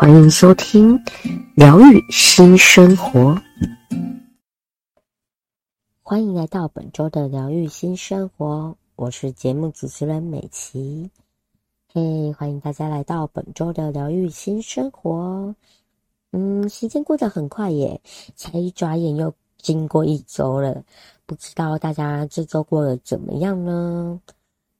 欢迎收听疗愈新生活，欢迎来到本周的疗愈新生活，我是节目主持人美琪。嘿，欢迎大家来到本周的疗愈新生活。嗯，时间过得很快耶，才一转眼又经过一周了。不知道大家这周过得怎么样呢？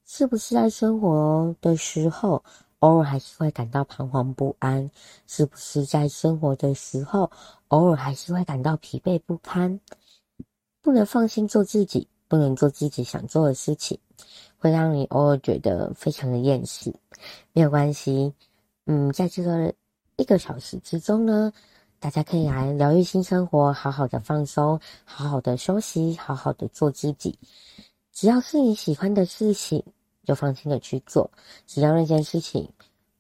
是不是在生活的时候，偶尔还是会感到彷徨不安，是不是在生活的时候，偶尔还是会感到疲惫不堪，不能放心做自己，不能做自己想做的事情，会让你偶尔觉得非常的厌世。没有关系，嗯，在这个一个小时之中呢，大家可以来疗愈新生活，好好的放松，好好的休息，好好的做自己。只要是你喜欢的事情，就放心的去做，只要那件事情，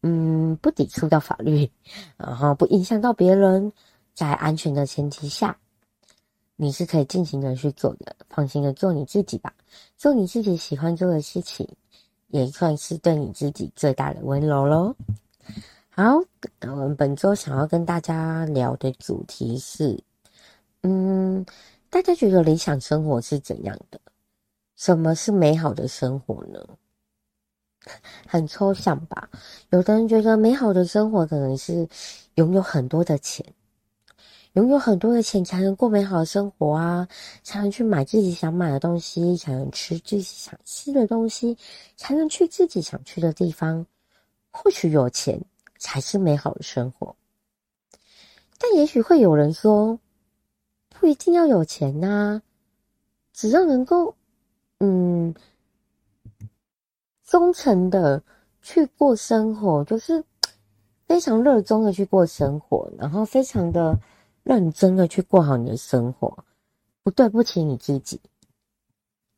嗯，不抵触到法律，然后不影响到别人，在安全的前提下，你是可以尽情的去做的，放心的做你自己吧，做你自己喜欢做的事情，也算是对你自己最大的温柔喽。好，我们本周想要跟大家聊的主题是，嗯，大家觉得理想生活是怎样的？什么是美好的生活呢？很抽象吧？有的人觉得美好的生活可能是拥有很多的钱，拥有很多的钱才能过美好的生活啊，才能去买自己想买的东西，才能吃自己想吃的东西，才能去自己想去的地方。或许有钱才是美好的生活，但也许会有人说，不一定要有钱呐，只要能够，嗯。忠诚的去过生活，就是非常热衷的去过生活，然后非常的认真的去过好你的生活，不对不起你自己，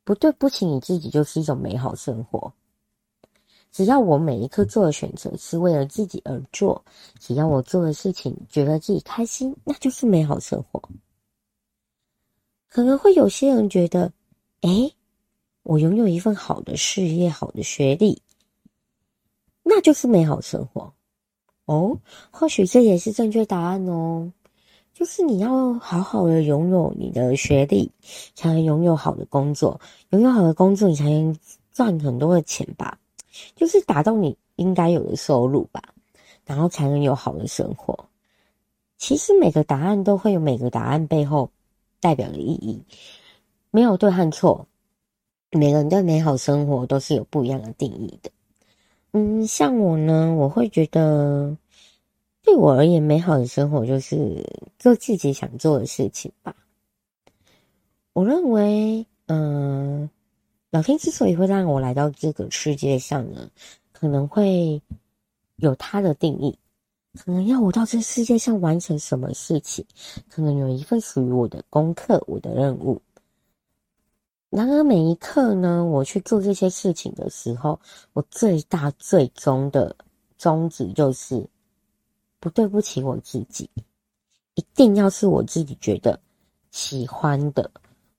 不对不起你自己，就是一种美好生活。只要我每一刻做的选择是为了自己而做，只要我做的事情觉得自己开心，那就是美好生活。可能会有些人觉得，诶我拥有一份好的事业，好的学历，那就是美好生活哦。或许这也是正确答案哦。就是你要好好的拥有你的学历，才能拥有好的工作。拥有好的工作，你才能赚很多的钱吧？就是达到你应该有的收入吧，然后才能有好的生活。其实每个答案都会有每个答案背后代表的意义，没有对和错。每个人对美好生活都是有不一样的定义的。嗯，像我呢，我会觉得，对我而言，美好的生活就是做自己想做的事情吧。我认为，嗯、老天之所以会让我来到这个世界上呢，可能会有他的定义，可能要我到这世界上完成什么事情，可能有一份属于我的功课，我的任务。然而，每一刻呢，我去做这些事情的时候，我最大最终的宗旨就是不对不起我自己，一定要是我自己觉得喜欢的，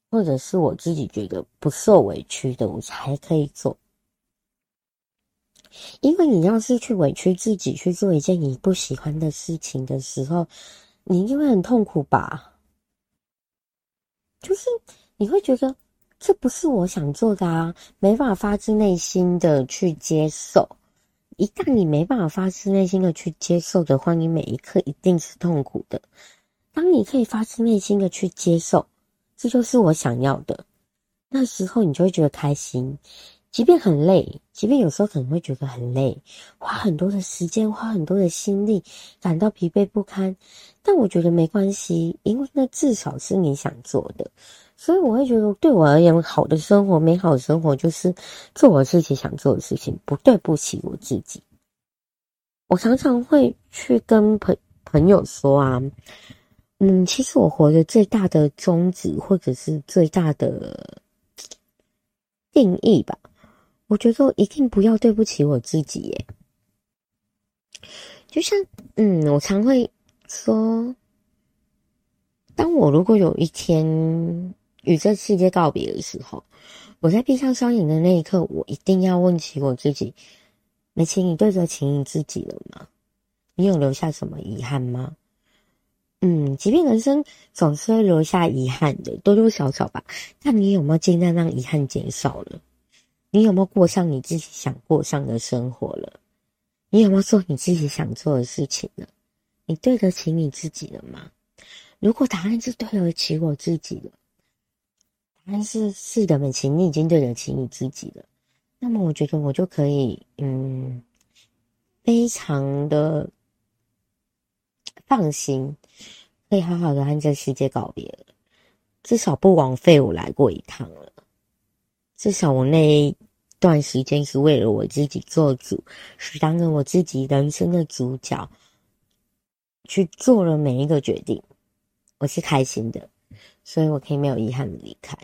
或者是我自己觉得不受委屈的，我才可以做。因为你要是去委屈自己去做一件你不喜欢的事情的时候，你一定会很痛苦吧？就是你会觉得。这不是我想做的啊，没办法发自内心的去接受。一旦你没办法发自内心的去接受的话，你每一刻一定是痛苦的。当你可以发自内心的去接受，这就是我想要的，那时候你就会觉得开心。即便很累，即便有时候可能会觉得很累，花很多的时间，花很多的心力，感到疲惫不堪，但我觉得没关系，因为那至少是你想做的。所以我会觉得，对我而言，好的生活、美好的生活，就是做我自己想做的事情，不对不起我自己。我常常会去跟朋朋友说啊，嗯，其实我活着最大的宗旨，或者是最大的定义吧，我觉得一定不要对不起我自己耶。就像，嗯，我常会说，当我如果有一天与这世界告别的时候，我在闭上双眼的那一刻，我一定要问起我自己：美琪，你对得起你自己了吗？你有留下什么遗憾吗？嗯，即便人生总是会留下遗憾的，多多少少吧。但你有没有尽量让遗憾减少了？你有没有过上你自己想过上的生活了？你有没有做你自己想做的事情呢？你对得起你自己了吗？如果答案是对得起我自己了，答案是是的，美琪，你已经对得起你自己了。那么我觉得我就可以，嗯，非常的放心，可以好好的和这世界告别了。至少不枉费我来过一趟了。至少我那一。段时间是为了我自己做主，是当着我自己人生的主角，去做了每一个决定，我是开心的，所以我可以没有遗憾的离开，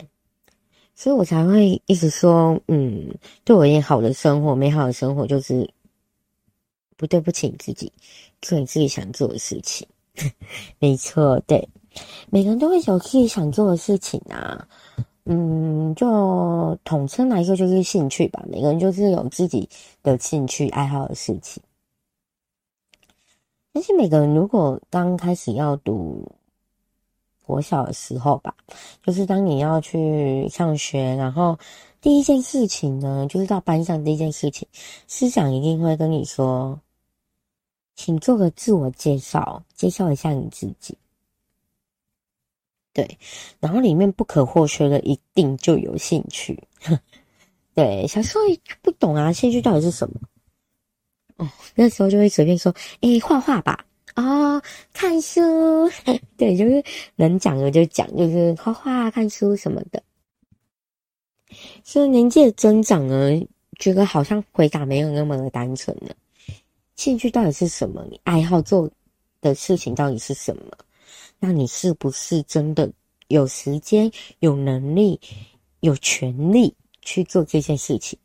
所以我才会一直说，嗯，对我而言好的生活，美好的生活就是不对不起你自己，做你自己想做的事情，没错，对，每个人都会有自己想做的事情啊。嗯，就统称来说就是兴趣吧。每个人就是有自己的兴趣爱好的事情。而且每个人如果刚开始要读国小的时候吧，就是当你要去上学，然后第一件事情呢，就是到班上第一件事情，师长一定会跟你说，请做个自我介绍，介绍一下你自己。对，然后里面不可或缺的一定就有兴趣。对，小时候不懂啊，兴趣到底是什么？哦，那时候就会随便说，哎，画画吧，啊、哦，看书。对，就是能讲的就讲，就是画画、看书什么的。所以年纪的增长呢，觉得好像回答没有那么的单纯了。兴趣到底是什么？你爱好做的事情到底是什么？那你是不是真的有时间、有能力、有权利去做这件事情？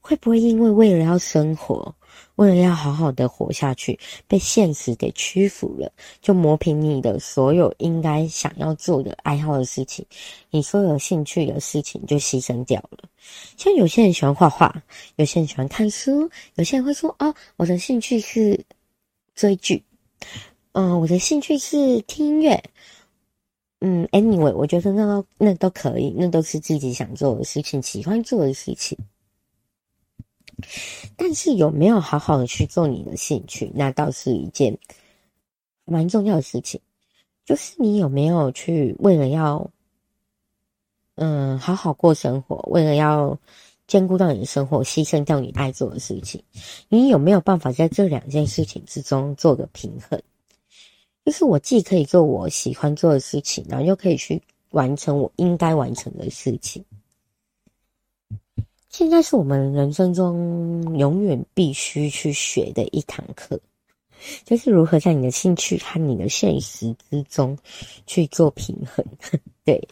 会不会因为为了要生活，为了要好好的活下去，被现实给屈服了，就磨平你的所有应该想要做的爱好的事情，你所有兴趣的事情就牺牲掉了？像有些人喜欢画画，有些人喜欢看书，有些人会说：“哦，我的兴趣是追剧。”嗯，我的兴趣是听音乐。嗯，anyway，我觉得那都那都可以，那都是自己想做的事情，喜欢做的事情。但是有没有好好的去做你的兴趣，那倒是一件蛮重要的事情。就是你有没有去为了要，嗯，好好过生活，为了要兼顾到你的生活，牺牲掉你爱做的事情，你有没有办法在这两件事情之中做个平衡？就是我既可以做我喜欢做的事情，然后又可以去完成我应该完成的事情。现在是我们人生中永远必须去学的一堂课，就是如何在你的兴趣和你的现实之中去做平衡。对，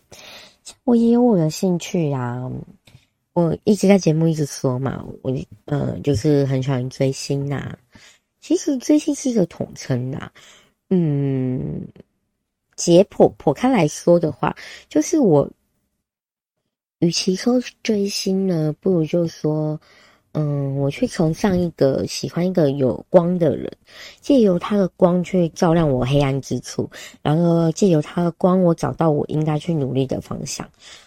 我也有我的兴趣啊，我一直在节目一直说嘛，我呃就是很喜欢追星呐、其实追星是一个统称呐。嗯，解剖剖开来说的话，就是我，与其说追星呢，不如就说，嗯，我去崇尚一个喜欢一个有光的人，借由他的光去照亮我黑暗之处，然后借由他的光，我找到我应该去努力的方向。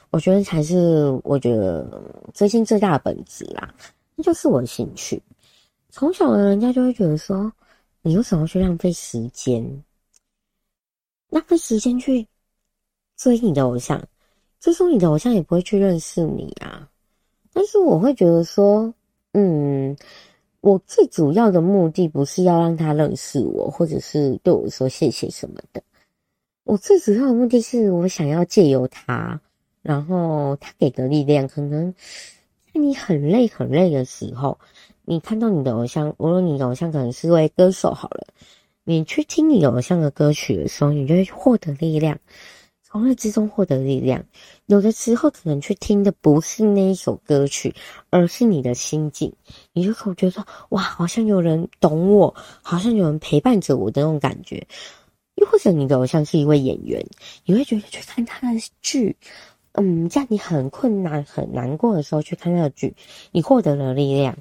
我觉得才是我觉得追星最大的本质啦，那就是我的兴趣。从小呢，人家就会觉得说。你为什么去浪费时间？浪费时间去追你的偶像，最终你的偶像也不会去认识你啊。但是我会觉得说，嗯，我最主要的目的不是要让他认识我，或者是对我说谢谢什么的。我最主要的目的是我想要借由他，然后他给的力量，可能在你很累很累的时候。你看到你的偶像，无论你的偶像可能是位歌手好了，你去听你偶像的歌曲的时候，你就会获得力量，从那之中获得力量。有的时候可能去听的不是那一首歌曲，而是你的心境。你就会觉得哇，好像有人懂我，好像有人陪伴着我的那种感觉。又或者你的偶像是一位演员，你会觉得去看他的剧，嗯，在你很困难、很难过的时候去看他的剧，你获得了力量，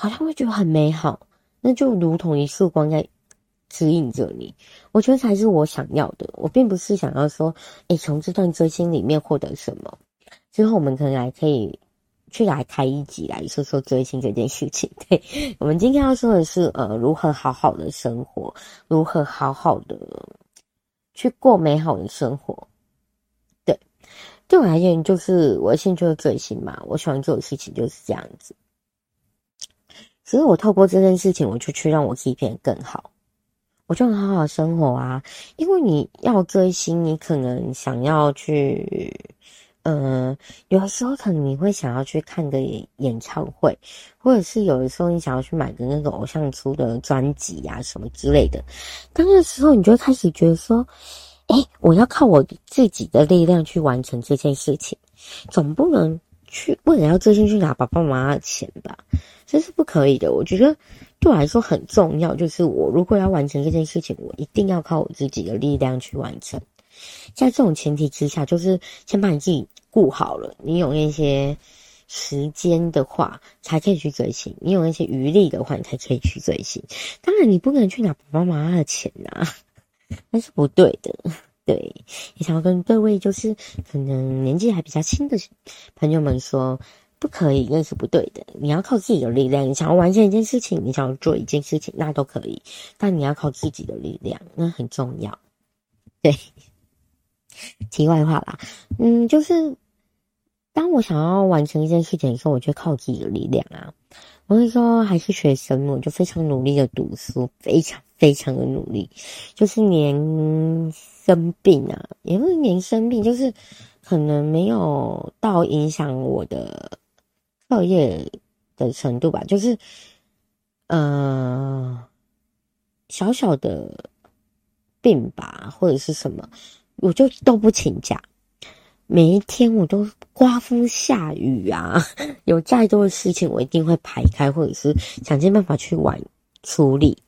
好像会觉得很美好。那就如同一束光在指引着你，我觉得才是我想要的。我并不是想要说，诶，从这段追星里面获得什么。之后我们可能还可以去来开一集来说说追星这件事情。对，我们今天要说的是，呃，如何好好的生活，如何好好的去过美好的生活。对，对我而言，就是我的兴趣就是追星嘛，我喜欢做的事情就是这样子。所以我透过这件事情，我就去让我自己变得更好，我就好好生活啊。因为你要追星，你可能想要去，呃，有的时候可能你会想要去看个演唱会，或者是有的时候你想要去买个那个偶像出的专辑呀什么之类的。但那时候你就开始觉得说，哎，我要靠我自己的力量去完成这件事情，总不能去为了要追星去拿爸爸妈妈的钱吧。这是不可以的。我觉得对我来说很重要，就是我如果要完成这件事情，我一定要靠我自己的力量去完成。在这种前提之下，就是先把你自己顾好了，你有那些时间的话，才可以去追星；你有那些余力的话，你才可以去追星。当然，你不能去拿爸爸妈妈的钱呐，那是不对的。对，也想要跟各位就是可能年纪还比较轻的朋友们说。不可以，那是不对的。你要靠自己的力量。你想要完成一件事情，你想要做一件事情，那都可以。但你要靠自己的力量，那很重要。对，题外话啦，嗯，就是当我想要完成一件事情的时候，我就靠自己的力量啊。我那时候还是学生，我就非常努力的读书，非常非常的努力，就是连生病啊，也不是连生病，就是可能没有到影响我的。课业的程度吧，就是，呃，小小的病吧，或者是什么，我就都不请假。每一天我都刮风下雨啊，有再多的事情，我一定会排开，或者是想尽办法去玩处理，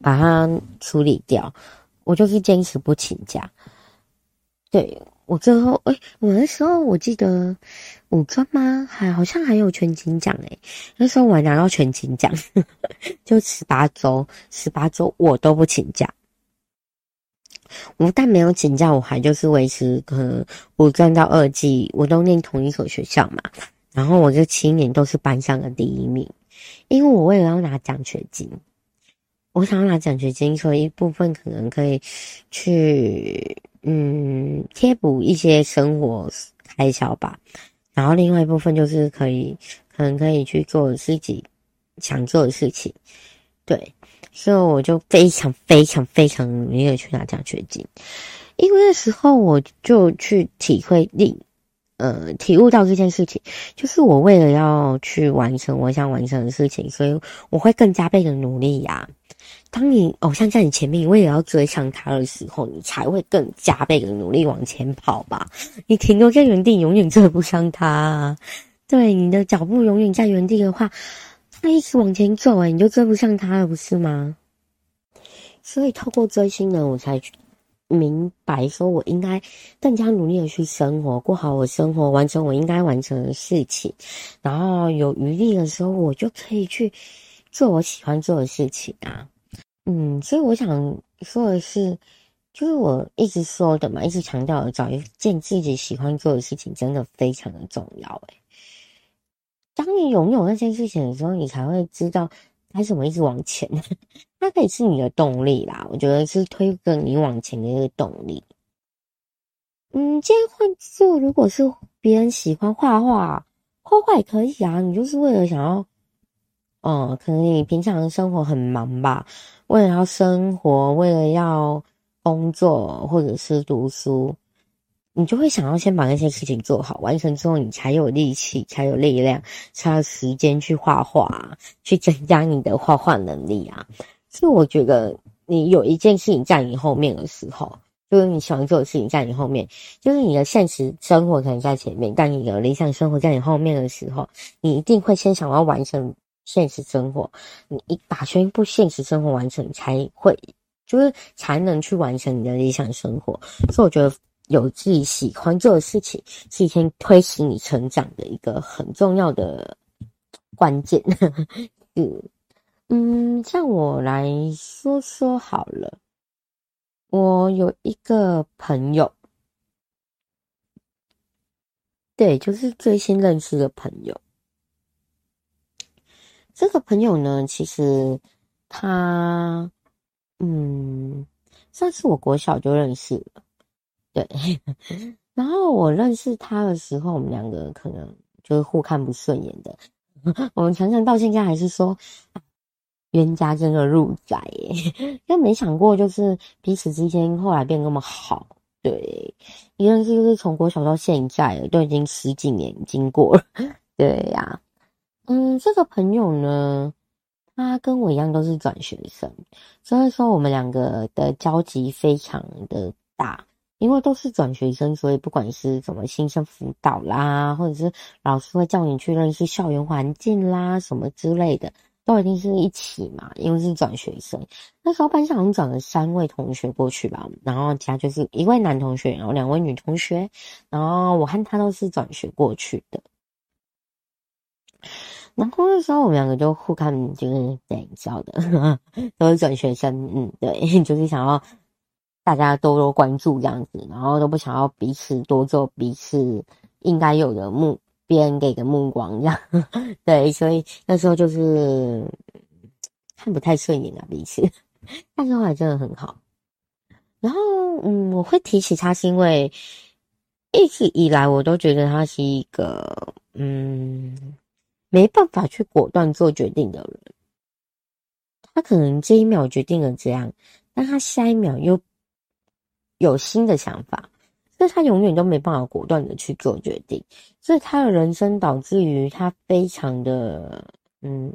把它处理掉。我就是坚持不请假。对。我最后，哎、欸，我那时候我记得五专吗？还好像还有全勤奖哎，那时候我还拿到全勤奖，就十八周，十八周我都不请假。我但没有请假，我还就是维持，可能五专到二技我都念同一所学校嘛，然后我这七年都是班上的第一名，因为我为了要拿奖学金，我想要拿奖学金，所以一部分可能可以去。嗯，贴补一些生活开销吧，然后另外一部分就是可以，可能可以去做自己想做的事情，对，所以我就非常非常非常努力的去拿奖学金，因为那时候我就去体会力，呃，体悟到这件事情，就是我为了要去完成我想完成的事情，所以我会更加倍的努力呀。当你偶像在你前面，你为了要追上他的时候，你才会更加倍的努力往前跑吧。你停留在原地，永远追不上他。对，你的脚步永远在原地的话，他一直往前走，哎，你就追不上他了，不是吗？所以透过追星呢，我才明白，说我应该更加努力的去生活，过好我生活，完成我应该完成的事情。然后有余力的时候，我就可以去做我喜欢做的事情啊。嗯，所以我想说的是，就是我一直说的嘛，一直强调的，找一件自己喜欢做的事情，真的非常的重要。诶，当你拥有那件事情的时候，你才会知道该怎么一直往前。它可以是你的动力啦，我觉得是推动你往前的一个动力。嗯，今天换做如果是别人喜欢画画，画画也可以啊，你就是为了想要。哦，可能你平常的生活很忙吧，为了要生活，为了要工作或者是读书，你就会想要先把那些事情做好，完成之后你才有力气，才有力量，才有时间去画画，去增加你的画画能力啊。所以我觉得，你有一件事情在你后面的时候，就是你喜欢做的事情在你后面，就是你的现实生活可能在前面，但你的理想生活在你后面的时候，你一定会先想要完成现实生活。你一把全部现实生活完成，才会就是才能去完成你的理想生活。所以我觉得。有自己喜欢做的事情，是一天推使你成长的一个很重要的关键。嗯嗯，像我来说说好了，我有一个朋友，对，就是最新认识的朋友。这个朋友呢，其实他，嗯，算是我国小就认识了。对，然后我认识他的时候，我们两个可能就是互看不顺眼的。我们常常到现在还是说，冤家真的入宅耶，因为没想过就是彼此之间后来变那么好。对，一认识就是从国小到现在了，都已经十几年经过了。对呀、嗯，这个朋友呢，他跟我一样都是转学生，所以说我们两个的交集非常的大。因为都是转学生，所以不管是什么新生辅导啦，或者是老师会叫你去认识校园环境啦，什么之类的，都一定是一起嘛。因为是转学生，那时候班上好像转了三位同学过去吧，然后其他就是一位男同学，然后两位女同学，然后我和他都是转学过去的。然后那时候我们两个就互看，就是对，知道的，都是转学生，嗯，对，就是想要。大家多多关注这样子，然后都不想要彼此多做彼此应该有的目，别人给的目光这样，对，所以那时候就是看不太顺眼啊彼此，但是后来真的很好。然后，嗯，我会提起他是因为一直以来我都觉得他是一个嗯没办法去果断做决定的人。他可能这一秒决定了这样，但他下一秒又。有新的想法，所以他永远都没办法果断的去做决定，所以他的人生导致于他非常的，嗯，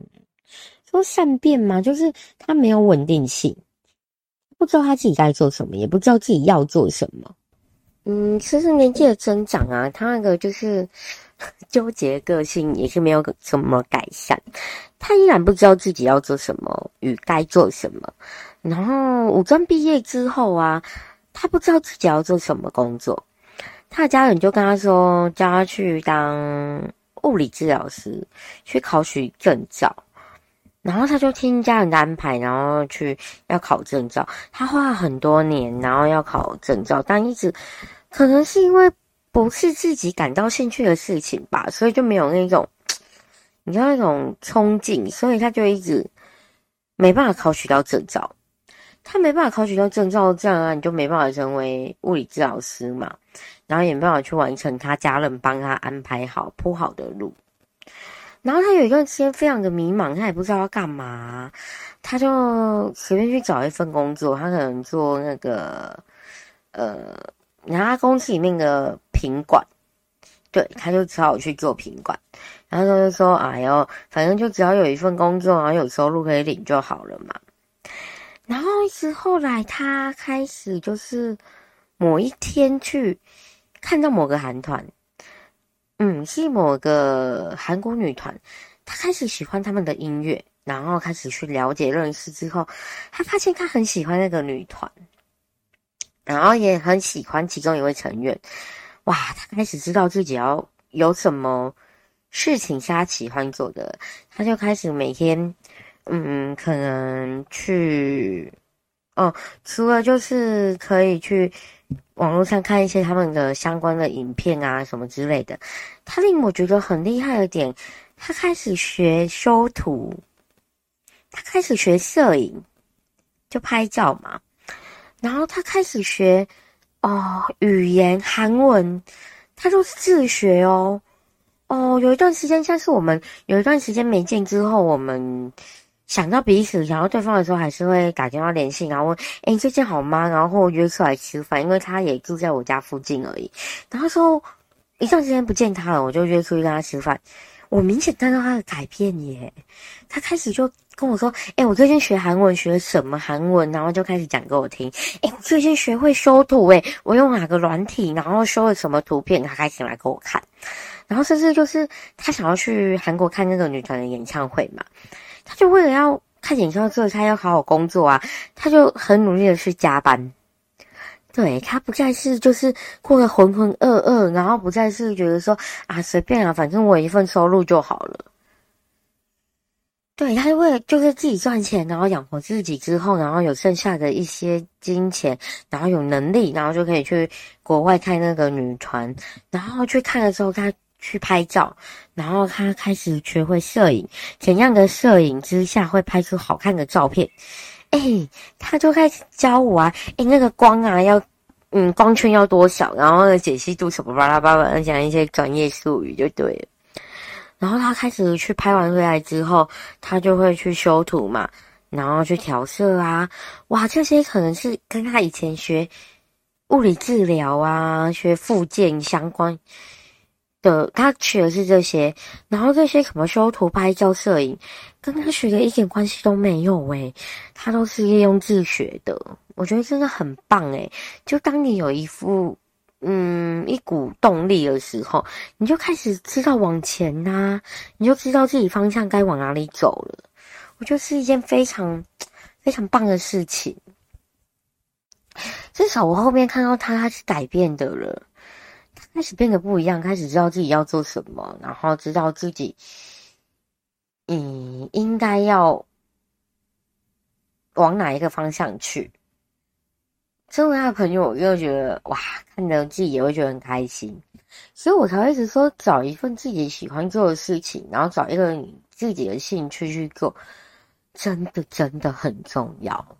说善变嘛，就是他没有稳定性，不知道他自己该做什么，也不知道自己要做什么。嗯，其实年纪的增长啊，他那个就是 纠结个性也是没有什么改善，他依然不知道自己要做什么与该做什么。然后武装毕业之后啊。他不知道自己要做什么工作，他的家人就跟他说，叫他去当物理治疗师，去考取证照。然后他就听家人的安排，然后去要考证照。他花了很多年，然后要考证照，但一直可能是因为不是自己感到兴趣的事情吧，所以就没有那种你知道那种冲劲，所以他就一直没办法考取到证照。他没办法考取到证照，这样啊，你就没办法成为物理治疗师嘛，然后也没办法去完成他家人帮他安排好铺好的路。然后他有一段时间非常的迷茫，他也不知道要干嘛，他就随便去找一份工作，他可能做那个呃，然后他公司里面的品管，对，他就只好去做品管，然后他就说：“哎呦，反正就只要有一份工作，然后有收入可以领就好了嘛。”然后是后来，他开始就是某一天去看到某个韩团，嗯，是某个韩国女团，他开始喜欢他们的音乐，然后开始去了解认识之后，他发现他很喜欢那个女团，然后也很喜欢其中一位成员，哇，他开始知道自己要有什么事情是他喜欢做的，他就开始每天。嗯，可能去哦，除了就是可以去网络上看一些他们的相关的影片啊什么之类的。他令我觉得很厉害的点，他开始学修图，他开始学摄影，就拍照嘛。然后他开始学哦语言韩文，他都是自学哦。哦，有一段时间，像是我们有一段时间没见之后，我们。想到彼此，想到对方的时候，还是会打电话联系，然后问：“哎，最近好吗？”然后约出来吃饭，因为他也住在我家附近而已。然后说一段时间不见他了，我就约出去跟他吃饭。我明显看到他的改变耶，他开始就跟我说：“哎、我最近学韩文，学什么韩文？”然后就开始讲给我听。哎、我最近学会修图，哎，我用哪个软体，然后修了什么图片，他开始来给我看。然后甚至就是他想要去韩国看那个女团的演唱会嘛，他就为了要看演唱会，他要好好工作啊，他就很努力的去加班。对，他不再是就是过得浑浑噩噩，然后不再是觉得说啊随便啊，反正我一份收入就好了。对，他就为了就是自己赚钱，然后养活自己之后，然后有剩下的一些金钱，然后有能力，然后就可以去国外看那个女团，然后去看的时候，他去拍照，然后他开始学会摄影，怎样的摄影之下会拍出好看的照片。哎、他就开始教我啊，哎、那个光啊，要，嗯，光圈要多少，然后解析度什么巴拉巴拉，讲一些专业术语就对了。然后他开始去拍完回来之后，他就会去修图嘛，然后去调色啊，哇，这些可能是跟他以前学物理治疗啊、学复健相关。的，他学的是这些，然后这些什么修图、拍照、摄影，跟他学的一点关系都没有诶，他都是利用自学的，我觉得真的很棒诶，就当你有一副嗯一股动力的时候，你就开始知道往前呐、你就知道自己方向该往哪里走了。我觉得是一件非常非常棒的事情，至少我后面看到他，他是改变的了。开始变得不一样，开始知道自己要做什么，然后知道自己，嗯，应该要往哪一个方向去。身为他的朋友，我就觉得哇，看着自己也会觉得很开心，所以我才会一直说，找一份自己喜欢做的事情，然后找一个自己的兴趣去做，真的真的很重要。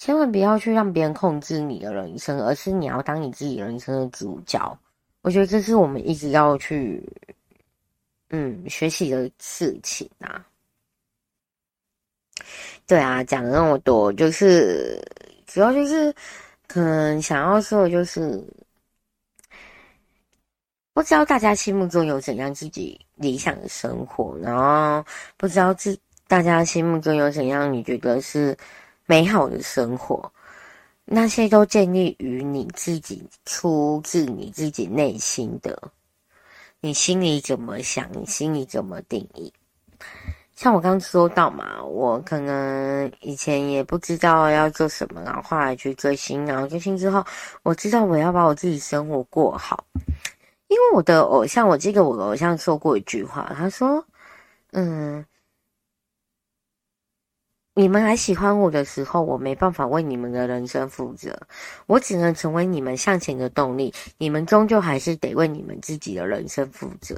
千万不要去让别人控制你的人生，而是你要当你自己人生的主角。我觉得这是我们一直要去，嗯，学习的事情啊。对啊，讲了那么多，就是主要就是可能想要说的就是，不知道大家心目中有怎样自己理想的生活，然后不知道自大家心目中有怎样你觉得是。美好的生活，那些都建立于你自己出自你自己内心的，你心里怎么想，你心里怎么定义。像我刚刚说到嘛，我可能以前也不知道要做什么，然后后来去追星，然后追星之后，我知道我要把我自己生活过好。因为我的偶像，我记得我的偶像说过一句话，他说：“嗯。”你们还喜欢我的时候，我没办法为你们的人生负责，我只能成为你们向前的动力。你们终究还是得为你们自己的人生负责。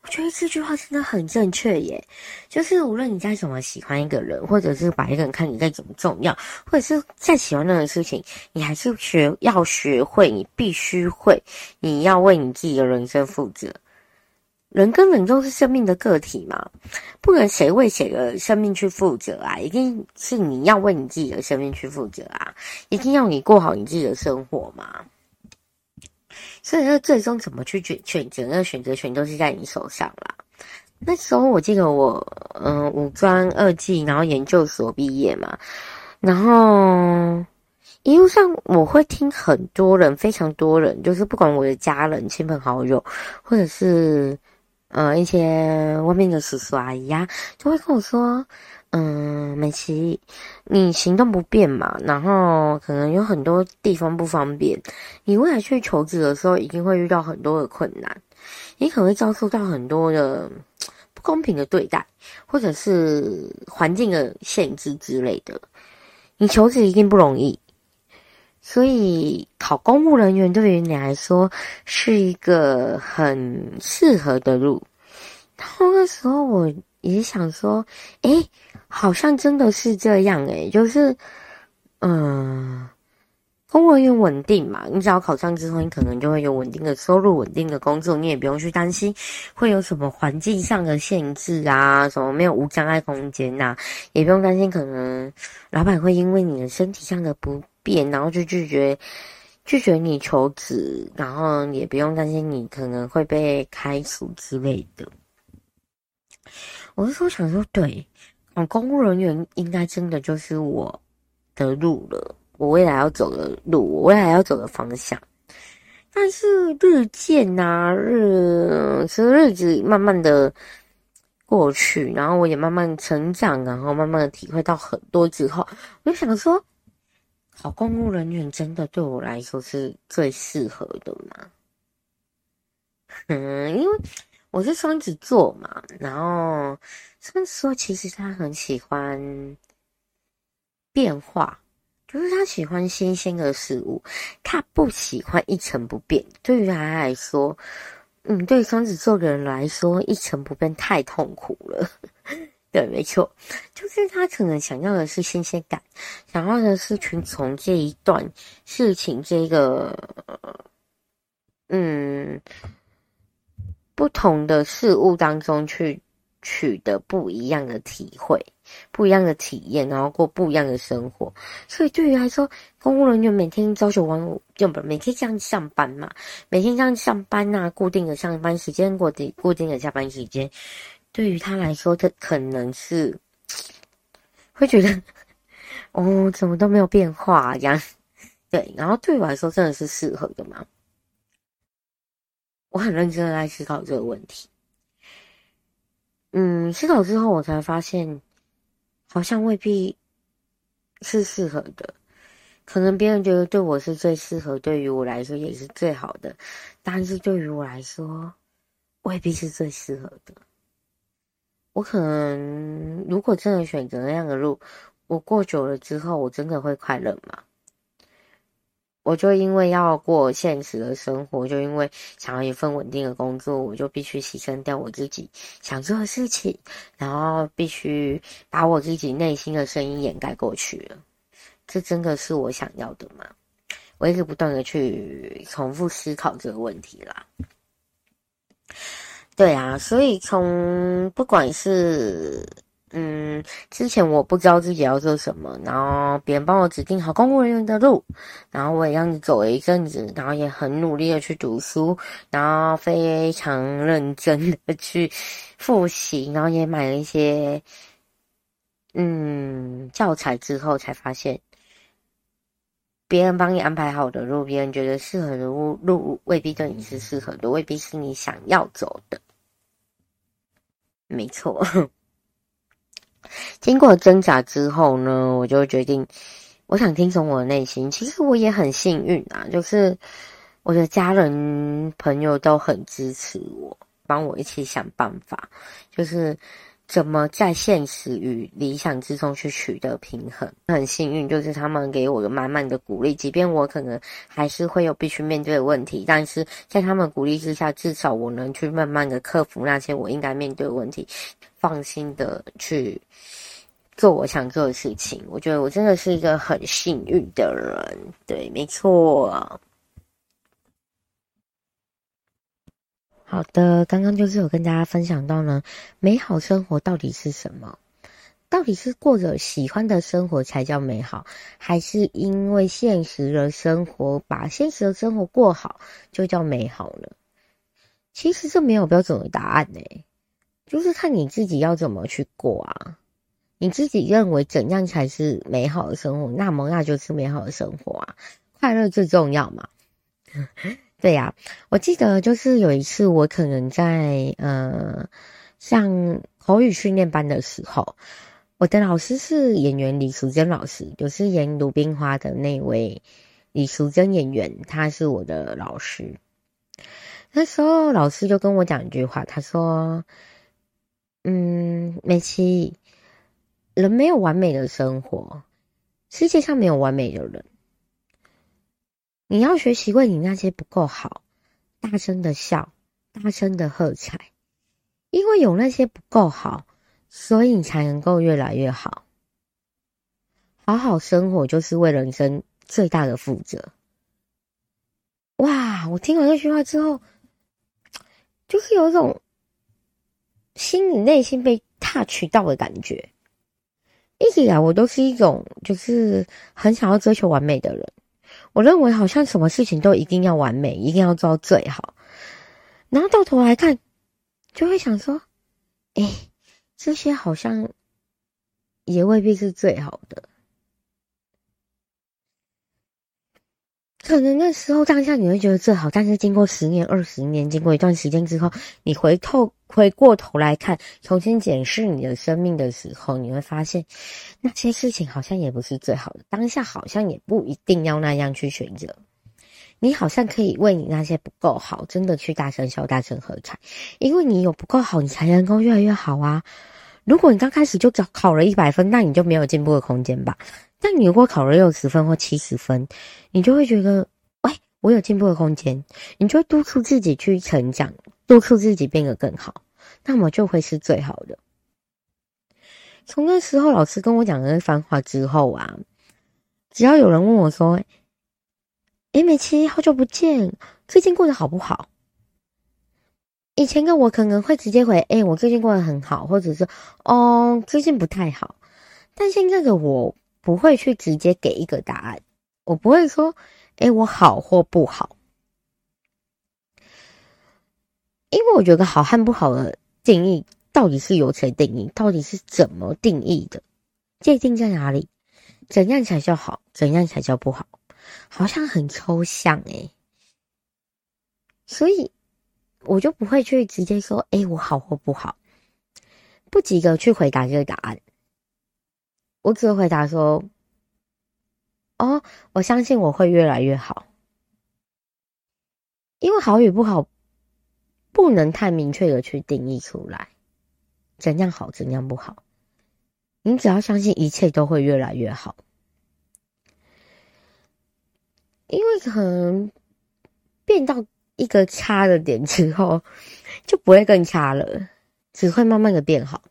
我觉得这句话真的很正确耶，就是无论你再怎么喜欢一个人，或者是把一个人看你再怎么重要，或者是再喜欢那个事情，你还是学要学会，你必须会，你要为你自己的人生负责。人跟人都是生命的个体嘛，不能谁为谁的生命去负责啊！一定是你要为你自己的生命去负责啊！一定要你过好你自己的生活嘛。所以，那最终怎么去选选择，那选择权都是在你手上啦。那时候我记得我，嗯、五专二技，然后研究所毕业嘛，然后一路上我会听很多人，非常多人，就是不管我的家人、亲朋好友，或者是。呃，一些外面的叔叔阿姨呀、啊，就会跟我说：“嗯，美琪，你行动不便嘛，然后可能有很多地方不方便，你未来去求职的时候，一定会遇到很多的困难，你可能会遭受到很多的不公平的对待，或者是环境的限制之类的，你求职一定不容易。”所以考公务人员对于你来说是一个很适合的路。然后那时候我也想说，诶，好像真的是这样诶，就是，嗯，公务员稳定嘛，你只要考上之后，你可能就会有稳定的收入、稳定的工作，你也不用去担心会有什么环境上的限制啊，什么没有无障碍空间呐，也不用担心可能老板会因为你的身体上的不。变，然后就拒绝拒绝你求职，然后也不用担心你可能会被开除之类的。我是说想说，对，嗯，公务人员应该真的就是我的路了，我未来要走的路，我未来要走的方向。但是日渐呐、日其实日子慢慢的过去，然后我也慢慢成长，然后慢慢的体会到很多之后，我就想说，考公务人员真的对我来说是最适合的吗？嗯，因为我是双子座嘛，然后双子座其实他很喜欢变化。就是他喜欢新鲜的事物，他不喜欢一成不变。对于他来说，嗯，对双子座的人来说，一成不变太痛苦了。对，没错，就是他可能想要的是新鲜感，想要的是去从这一段事情这个，嗯，不同的事物当中去。取得不一样的体会，不一样的体验，然后过不一样的生活。所以对于来说，公务人员每天朝九晚五，就不每天这样上班嘛，每天这样上班呐、固定的上班时间，固定固定的下班时间，对于他来说，这可能是会觉得哦，怎么都没有变化这样。对，然后对我来说，真的是适合的吗？我很认真的在思考这个问题。嗯，思考之后，我才发现，好像未必是适合的。可能别人觉得对我是最适合，对于我来说也是最好的，但是对于我来说，未必是最适合的。我可能如果真的选择那样的路，我过久了之后，我真的会快乐吗？我就因为要过现实的生活，就因为想要一份稳定的工作，我就必须牺牲掉我自己想做的事情，然后必须把我自己内心的声音掩盖过去了。这真的是我想要的吗？我一直不断的去重复思考这个问题啦。对啊，所以从不管是。嗯，之前我不知道自己要做什么，然后别人帮我指定好公务人员的路，然后我也这样走了一阵子，然后也很努力的去读书，然后非常认真的去复习，然后也买了一些嗯教材之后，才发现别人帮你安排好的路，别人觉得适合的路，路未必对你是适合的，未必是你想要走的。没错。经过挣扎之后呢，我就决定，我想听从我的内心。其实我也很幸运啊，就是我的家人朋友都很支持我，帮我一起想办法，就是怎么在现实与理想之中去取得平衡。很幸运，就是他们给我的满满的鼓励，即便我可能还是会有必须面对的问题，但是在他们鼓励之下，至少我能去慢慢的克服那些我应该面对的问题。放心的去做我想做的事情，我觉得我真的是一个很幸运的人。对，没错。好的，刚刚就是有跟大家分享到呢，美好生活到底是什么？到底是过着喜欢的生活才叫美好，还是因为现实的生活把现实的生活过好就叫美好呢？其实这没有标准的答案呢。就是看你自己要怎么去过啊，你自己认为怎样才是美好的生活，那么那就是美好的生活啊，快乐最重要嘛。对呀、啊，我记得就是有一次我可能在呃上口语训练班的时候，我的老师是演员李淑珍老师，就是演鲁冰花的那位李淑珍演员，他是我的老师。那时候老师就跟我讲一句话，他说。嗯，美琪，人没有完美的生活，世界上没有完美的人。你要学习为你那些不够好，大声的笑，大声的喝彩，因为有那些不够好，所以你才能够越来越好。好好生活就是为人生最大的负责。哇，我听完这句话之后，就是有一种。心里内心被 touch 到的感觉，一直以来我都是一种就是很想要追求完美的人。我认为好像什么事情都一定要完美，一定要做到最好。然后到头来看，就会想说，哎，这些好像也未必是最好的。可能那时候当下你会觉得最好，但是经过十年、二十年，经过一段时间之后，你回头回过头来看，重新检视你的生命的时候，你会发现那些事情好像也不是最好的。当下好像也不一定要那样去选择，你好像可以为你那些不够好，真的去大声笑、大声喝彩，因为你有不够好，你才能够越来越好啊。如果你刚开始就考考了一百分，那你就没有进步的空间吧。但你如果考了六十分或七十分，你就会觉得，喂，我有进步的空间，你就会督促自己去成长，督促自己变得更好，那么就会是最好的。从那时候老师跟我讲的那番话之后啊，只要有人问我说：“诶，美琪，好久不见，最近过得好不好？”以前的我可能会直接回：“诶，我最近过得很好。”或者是“哦，最近不太好。”但现在的我。不会去直接给一个答案，我不会说，诶，我好或不好，因为我觉得好和不好的定义到底是由谁定义，到底是怎么定义的，界定在哪里？怎样才叫好？怎样才叫不好？好像很抽象诶，所以我就不会去直接说，诶，我好或不好，不急着去回答这个答案。我只会回答说：“哦，我相信我会越来越好，因为好与不好不能太明确的去定义出来，怎样好，怎样不好。你只要相信一切都会越来越好，因为可能变到一个差的点之后，就不会更差了，只会慢慢的变好。”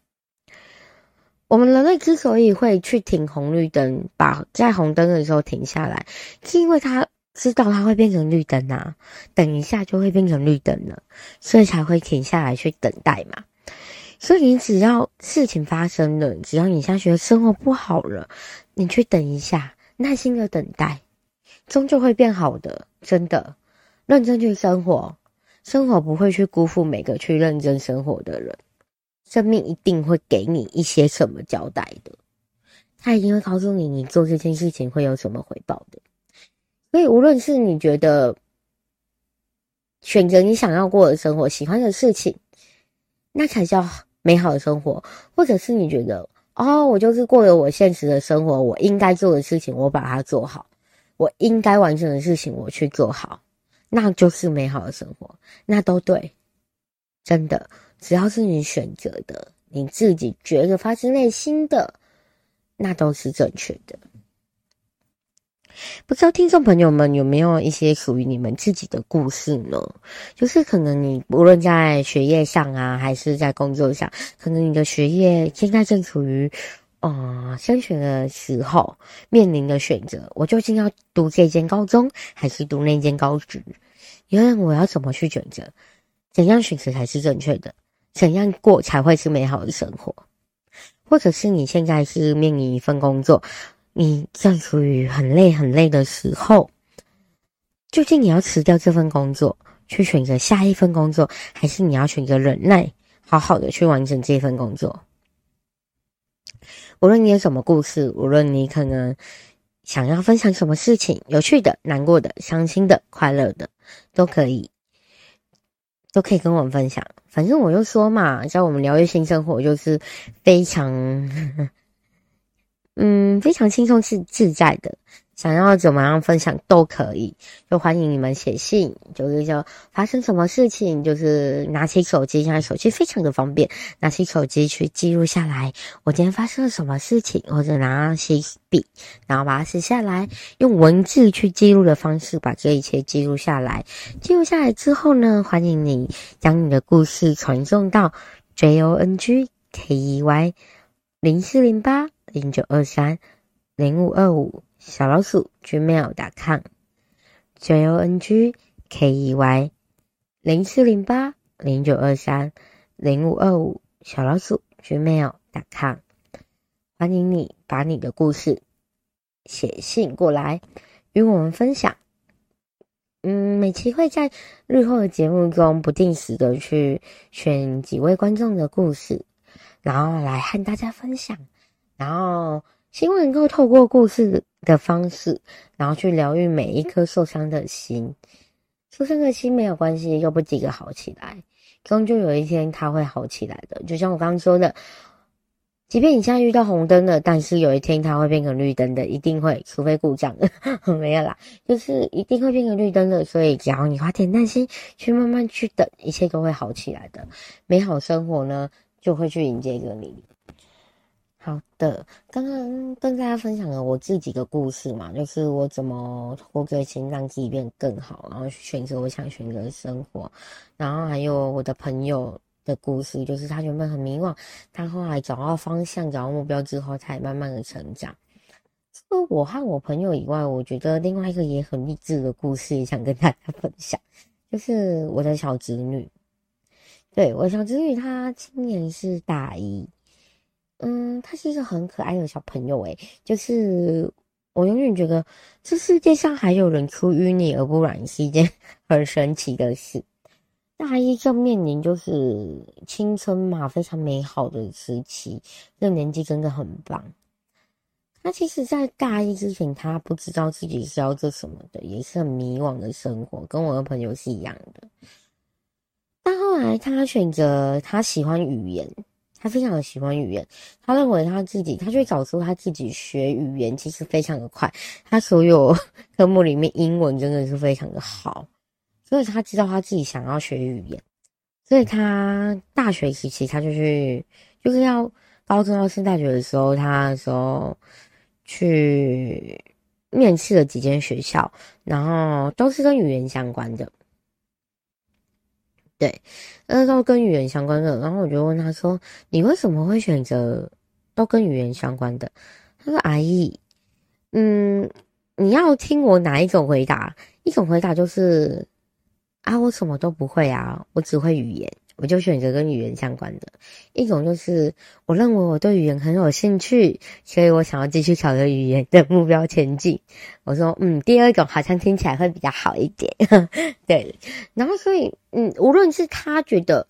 我们人类之所以会去停红绿灯，把在红灯的时候停下来，是因为他知道它会变成绿灯啊，等一下就会变成绿灯了，所以才会停下来去等待嘛。所以你只要事情发生了，只要你现在觉得生活不好了，你去等一下，耐心的等待，终究会变好的。真的，认真去生活，生活不会去辜负每个去认真生活的人。生命一定会给你一些什么交代的，他一定会告诉你，你做这件事情会有什么回报的。所以，无论是你觉得选择你想要过的生活、喜欢的事情，那才叫美好的生活；或者是你觉得哦，我就是过了我现实的生活，我应该做的事情，我把它做好，我应该完成的事情，我去做好，那就是美好的生活，那都对，真的。只要是你选择的，你自己觉得发自内心的，那都是正确的。不知道听众朋友们有没有一些属于你们自己的故事呢？就是可能你无论在学业上啊，还是在工作上，可能你的学业现在正处于呃升学的时候，面临的选择，我究竟要读这间高中，还是读那间高职？因为我要怎么去选择？怎样选择才是正确的？怎样过才会是美好的生活？或者是你现在是面临一份工作，你正处于很累很累的时候，究竟你要辞掉这份工作，去选择下一份工作，还是你要选择忍耐，好好的去完成这份工作？无论你有什么故事，无论你可能想要分享什么事情，有趣的、难过的、伤心的、快乐的，都可以。都可以跟我们分享，反正我就说嘛，在我们疗愈新生活就是非常，嗯，非常轻松自自在的。想要怎么样分享都可以，就欢迎你们写信。就是说发生什么事情，就是拿起手机，现在手机非常的方便，拿起手机去记录下来。我今天发生了什么事情，或者拿起笔，然后把它写下来，用文字去记录的方式把这一切记录下来。记录下来之后呢，欢迎你将你的故事传送到 J O N G K E Y 零四零八零九二三零五二五。小老鼠 gmail.com，j o n g k e y 零四零八零九二三零五二五，小老鼠 gmail.com，欢迎你把你的故事写信过来与我们分享。嗯，美琪会在日后的节目中不定时的去选几位观众的故事，然后来和大家分享。然后希望能够透过故事的方式，然后去疗愈每一颗受伤的心。受伤的心没有关系，又不急着好起来，终究有一天它会好起来的。就像我刚刚说的。即便你现在遇到红灯了，但是有一天它会变成绿灯的，一定会，除非故障。没有啦，就是一定会变成绿灯的。所以只要你花点耐心去慢慢去等，一切都会好起来的。美好生活呢，就会去迎接着你。好的，刚刚跟大家分享了我自己的故事嘛，就是我怎么脱罪心，让自己变更好，然后选择我想选择的生活，然后还有我的朋友。的故事就是他原本很迷惘，他后来找到方向、找到目标之后，才慢慢的成长。除了我和我朋友以外，我觉得另外一个也很励志的故事，也想跟大家分享，就是我的小侄女。对，我小侄女，她今年是大一，嗯，他是一个很可爱的小朋友，诶，就是我永远觉得这世界上还有人出淤泥而不染，是一件 很神奇的事。大一就面临就是青春嘛，非常美好的时期，这年纪真的很棒。他其实，在大一之前，他不知道自己是要做什么的，也是很迷惘的生活，跟我的朋友是一样的。但后来，他选择他喜欢语言，他非常的喜欢语言，他认为他自己，他就找出他自己学语言其实非常的快，他所有 科目里面英文真的是非常的好。所以他知道他自己想要学语言，所以他大学时期他就去，就是要高中要升大学的时候，他时候去面试了几间学校，然后都是跟语言相关的，对，那都跟语言相关的。然后我就问他说：“你为什么会选择都跟语言相关的？”他说：“阿姨，嗯，你要听我哪一种回答？一种回答就是。”啊，我什么都不会啊，我只会语言，我就选择跟语言相关的。一种就是我认为我对语言很有兴趣，所以我想要继续朝着语言的目标前进。我说，嗯，第二种好像听起来会比较好一点，对。然后所以，嗯，无论是他觉得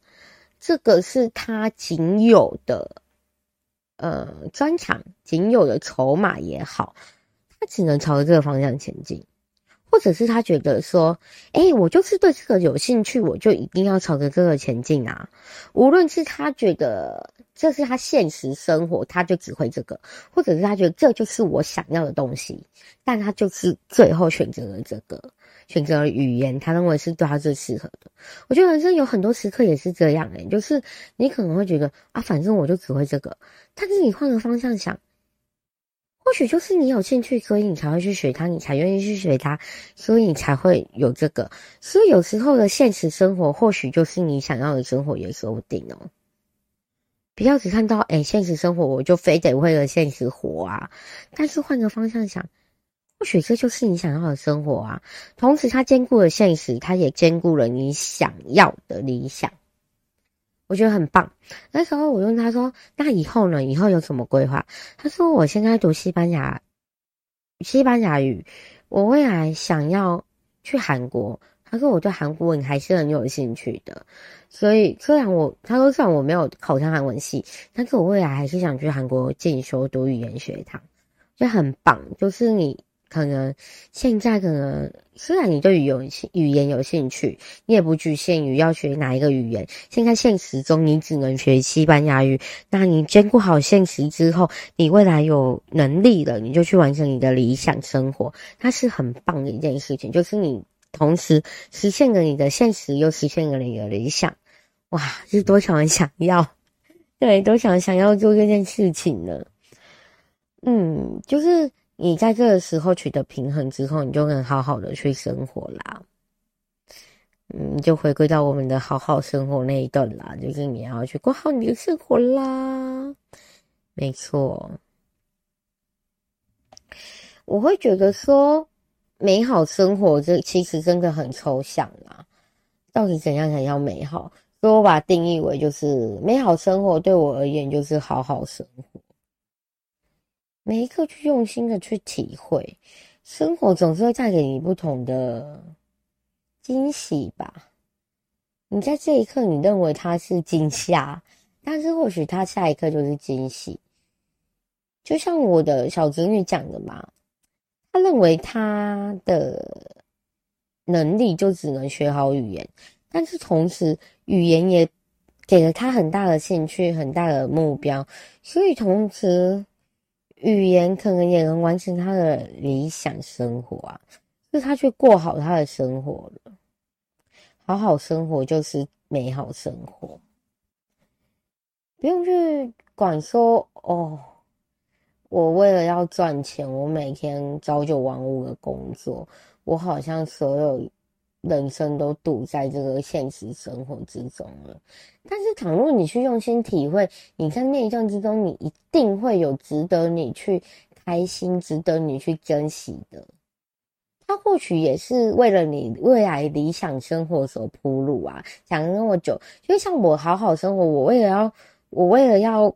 这个是他仅有的，呃，专长，仅有的筹码也好，他只能朝着这个方向前进。或者是他觉得说，哎、我就是对这个有兴趣，我就一定要朝着这个前进啊。无论是他觉得这是他现实生活，他就只会这个；或者是他觉得这就是我想要的东西，但他就是最后选择了这个，选择了语言，他认为是对他最适合的。我觉得人生有很多时刻也是这样、欸，诶就是你可能会觉得啊，反正我就只会这个，但是你换个方向想。或许就是你有兴趣，所以你才会去学它，你才愿意去学它，所以你才会有这个。所以有时候的现实生活，或许就是你想要的生活，也说不定哦。不要只看到哎，现实生活我就非得为了现实活啊。但是换个方向想，或许这就是你想要的生活啊。同时，它兼顾了现实，它也兼顾了你想要的理想。我觉得很棒。那时候我问他说：“那以后呢？以后有什么规划？”他说：“我现在读西班牙，西班牙语。我未来想要去韩国。”他说：“我对韩国文还是很有兴趣的。所以虽然我，他说虽然我没有考上韩文系，但是我未来还是想去韩国进修读语言学堂。就很棒，就是你。”可能现在可能虽然你对语言语言有兴趣，你也不局限于要学哪一个语言。现在现实中你只能学西班牙语，那你兼顾好现实之后，你未来有能力了，你就去完成你的理想生活，那是很棒的一件事情。就是你同时实现了你的现实，又实现了你的理想，哇，是多少人想要，对，多想想要做这件事情呢？嗯，就是。你在这个时候取得平衡之后，你就能好好的去生活啦。嗯，就回归到我们的好好生活那一段啦，就是你要去过好你的生活啦。没错，我会觉得说美好生活这其实真的很抽象啦。到底怎样才叫美好？所以我把它定义为就是美好生活对我而言就是好好生活。每一刻去用心的去体会，生活总是会带给你不同的惊喜吧。你在这一刻你认为它是惊吓，但是或许它下一刻就是惊喜。就像我的小侄女讲的嘛，她认为她的能力就只能学好语言，但是同时语言也给了她很大的兴趣、很大的目标，所以同时语言可能也能完成他的理想生活啊，是他去过好他的生活了。好好生活就是美好生活，不用去管说哦，我为了要赚钱，我每天朝九晚五的工作，我好像所有人生都堵在这个现实生活之中了。但是，倘若你去用心体会，你在内政之中，你一定会有值得你去开心、值得你去珍惜的。他或许也是为了你未来理想生活所铺路啊，讲了那么久，就像我好好生活，我为了要，我为了要，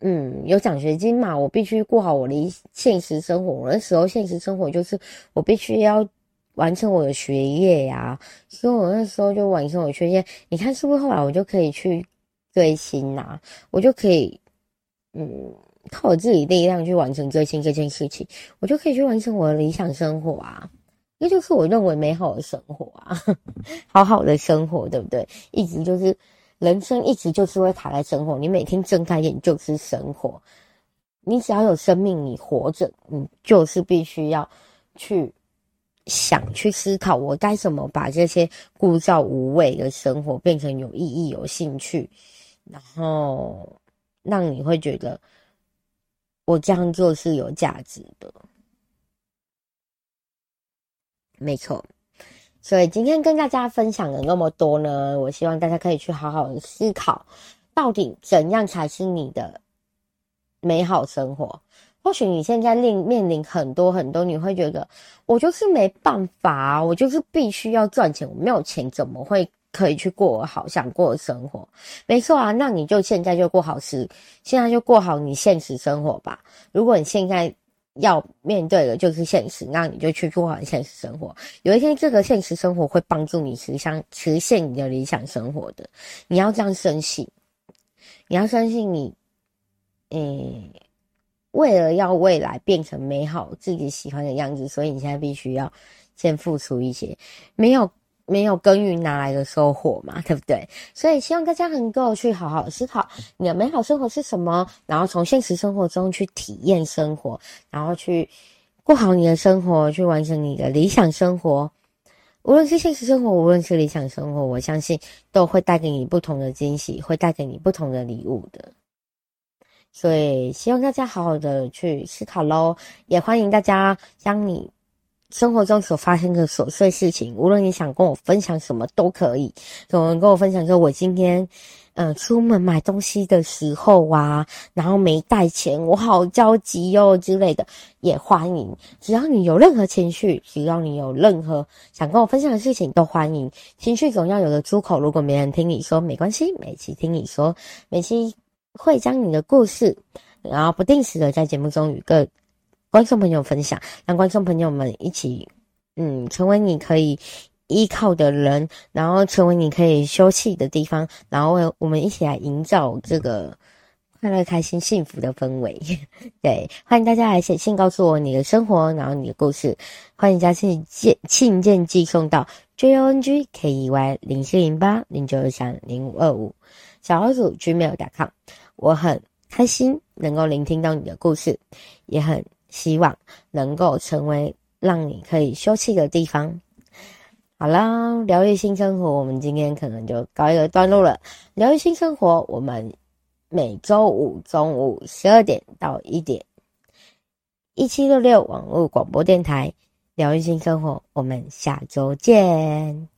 嗯，有奖学金嘛，我必须过好我的现实生活。我那时候现实生活就是我必须要完成我的学业呀，所以我那时候就完成我的学业。你看是不是后来我就可以去追星呐？我就可以，嗯。靠我自己力量去完成追星这件事情，我就可以去完成我的理想生活啊！这就是我认为美好的生活啊，好好的生活，对不对？一直就是人生，一直就是会卡在生活。你每天睁开眼就是生活，你只要有生命，你活着，你就是必须要去想、去思考，我该怎么把这些枯燥无味的生活变成有意义、有兴趣，然后让你会觉得。我这样做是有价值的，没错。所以今天跟大家分享了那么多呢，我希望大家可以去好好的思考，到底怎样才是你的美好生活。或许你现在面面临很多很多，你会觉得我就是没办法，我就是必须要赚钱，我没有钱怎么会？可以去过我好想过的生活，没错啊，那你就现在就过好时，现在就过好你现实生活吧。如果你现在要面对的就是现实，那你就去过好现实生活。有一天，这个现实生活会帮助你实现实现你的理想生活的。你要这样深信，你要相信你，诶，为了要未来变成美好自己喜欢的样子，所以你现在必须要先付出一些，没有。没有耕耘哪来的收获嘛，对不对？所以希望大家能够去好好思考你的美好生活是什么，然后从现实生活中去体验生活，然后去过好你的生活，去完成你的理想生活。无论是现实生活，无论是理想生活，我相信都会带给你不同的惊喜，会带给你不同的礼物的。所以希望大家好好的去思考喽，也欢迎大家将你。生活中所发生的琐碎事情，无论你想跟我分享什么都可以。有人跟我分享说，我今天，呃，出门买东西的时候啊，然后没带钱，我好焦急哟之类的，也欢迎。只要你有任何情绪，只要你有任何想跟我分享的事情，都欢迎。情绪总要有个出口，如果没人听你说，没关系，每期听你说，每期会将你的故事，然后不定时的在节目中与各。观众朋友分享，让观众朋友们一起，嗯，成为你可以依靠的人，然后成为你可以休憩的地方，然后我们一起来营造这个快乐、开心、幸福的氛围。对，欢迎大家来写信告诉我你的生活，然后你的故事。欢迎将信件信件寄送到 j o n g k e y 零七零八零九二三零五二五小老鼠 gmail.com。我很开心能够聆听到你的故事，也很。希望能够成为让你可以休憩的地方。好啦，疗愈新生活，我们今天可能就告一个段落了。疗愈新生活，我们每周五中午十二点到一点，一七六六网络广播电台，疗愈新生活，我们下周见。